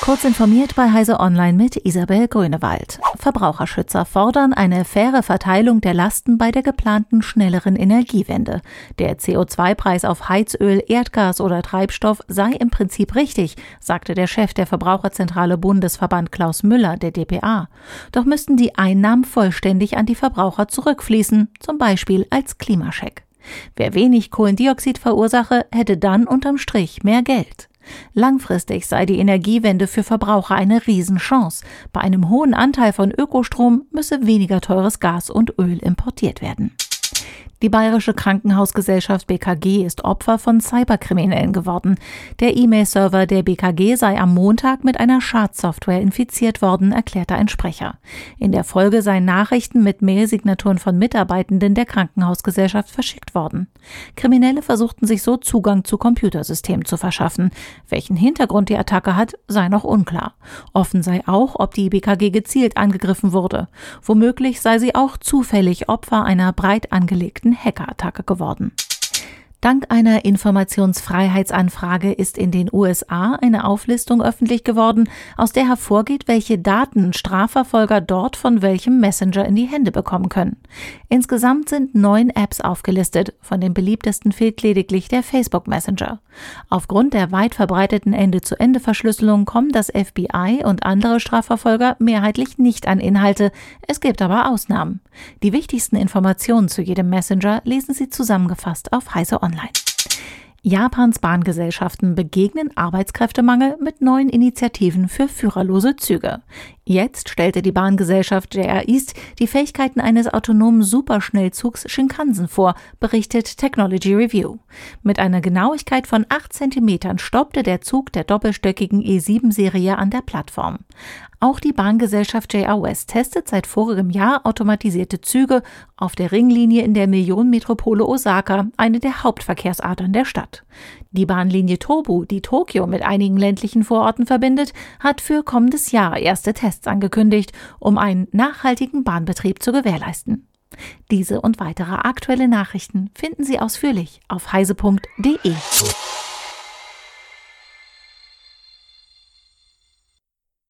Kurz informiert bei Heise Online mit Isabel Grünewald. Verbraucherschützer fordern eine faire Verteilung der Lasten bei der geplanten schnelleren Energiewende. Der CO2-Preis auf Heizöl, Erdgas oder Treibstoff sei im Prinzip richtig, sagte der Chef der Verbraucherzentrale Bundesverband Klaus Müller, der DPA. Doch müssten die Einnahmen vollständig an die Verbraucher zurückfließen, zum Beispiel als Klimascheck. Wer wenig Kohlendioxid verursache, hätte dann unterm Strich mehr Geld. Langfristig sei die Energiewende für Verbraucher eine Riesenchance. Bei einem hohen Anteil von Ökostrom müsse weniger teures Gas und Öl importiert werden. Die Bayerische Krankenhausgesellschaft BKG ist Opfer von Cyberkriminellen geworden. Der E-Mail-Server der BKG sei am Montag mit einer Schadsoftware infiziert worden, erklärte ein Sprecher. In der Folge seien Nachrichten mit Mailsignaturen von Mitarbeitenden der Krankenhausgesellschaft verschickt worden. Kriminelle versuchten sich so Zugang zu Computersystemen zu verschaffen. Welchen Hintergrund die Attacke hat, sei noch unklar. Offen sei auch, ob die BKG gezielt angegriffen wurde. Womöglich sei sie auch zufällig Opfer einer breit angelegten Hackerattacke geworden. Dank einer Informationsfreiheitsanfrage ist in den USA eine Auflistung öffentlich geworden, aus der hervorgeht, welche Daten Strafverfolger dort von welchem Messenger in die Hände bekommen können. Insgesamt sind neun Apps aufgelistet, von den beliebtesten fehlt lediglich der Facebook Messenger. Aufgrund der weit verbreiteten Ende-zu-Ende-Verschlüsselung kommen das FBI und andere Strafverfolger mehrheitlich nicht an Inhalte, es gibt aber Ausnahmen. Die wichtigsten Informationen zu jedem Messenger lesen Sie zusammengefasst auf Heise Online online. Japans Bahngesellschaften begegnen Arbeitskräftemangel mit neuen Initiativen für führerlose Züge. Jetzt stellte die Bahngesellschaft JR East die Fähigkeiten eines autonomen Superschnellzugs Shinkansen vor, berichtet Technology Review. Mit einer Genauigkeit von 8 cm stoppte der Zug der doppelstöckigen E7-Serie an der Plattform. Auch die Bahngesellschaft JR West testet seit vorigem Jahr automatisierte Züge auf der Ringlinie in der Millionenmetropole Osaka, eine der Hauptverkehrsadern der Stadt. Die Bahnlinie Tobu, die Tokio mit einigen ländlichen Vororten verbindet, hat für kommendes Jahr erste Tests angekündigt, um einen nachhaltigen Bahnbetrieb zu gewährleisten. Diese und weitere aktuelle Nachrichten finden Sie ausführlich auf heise.de.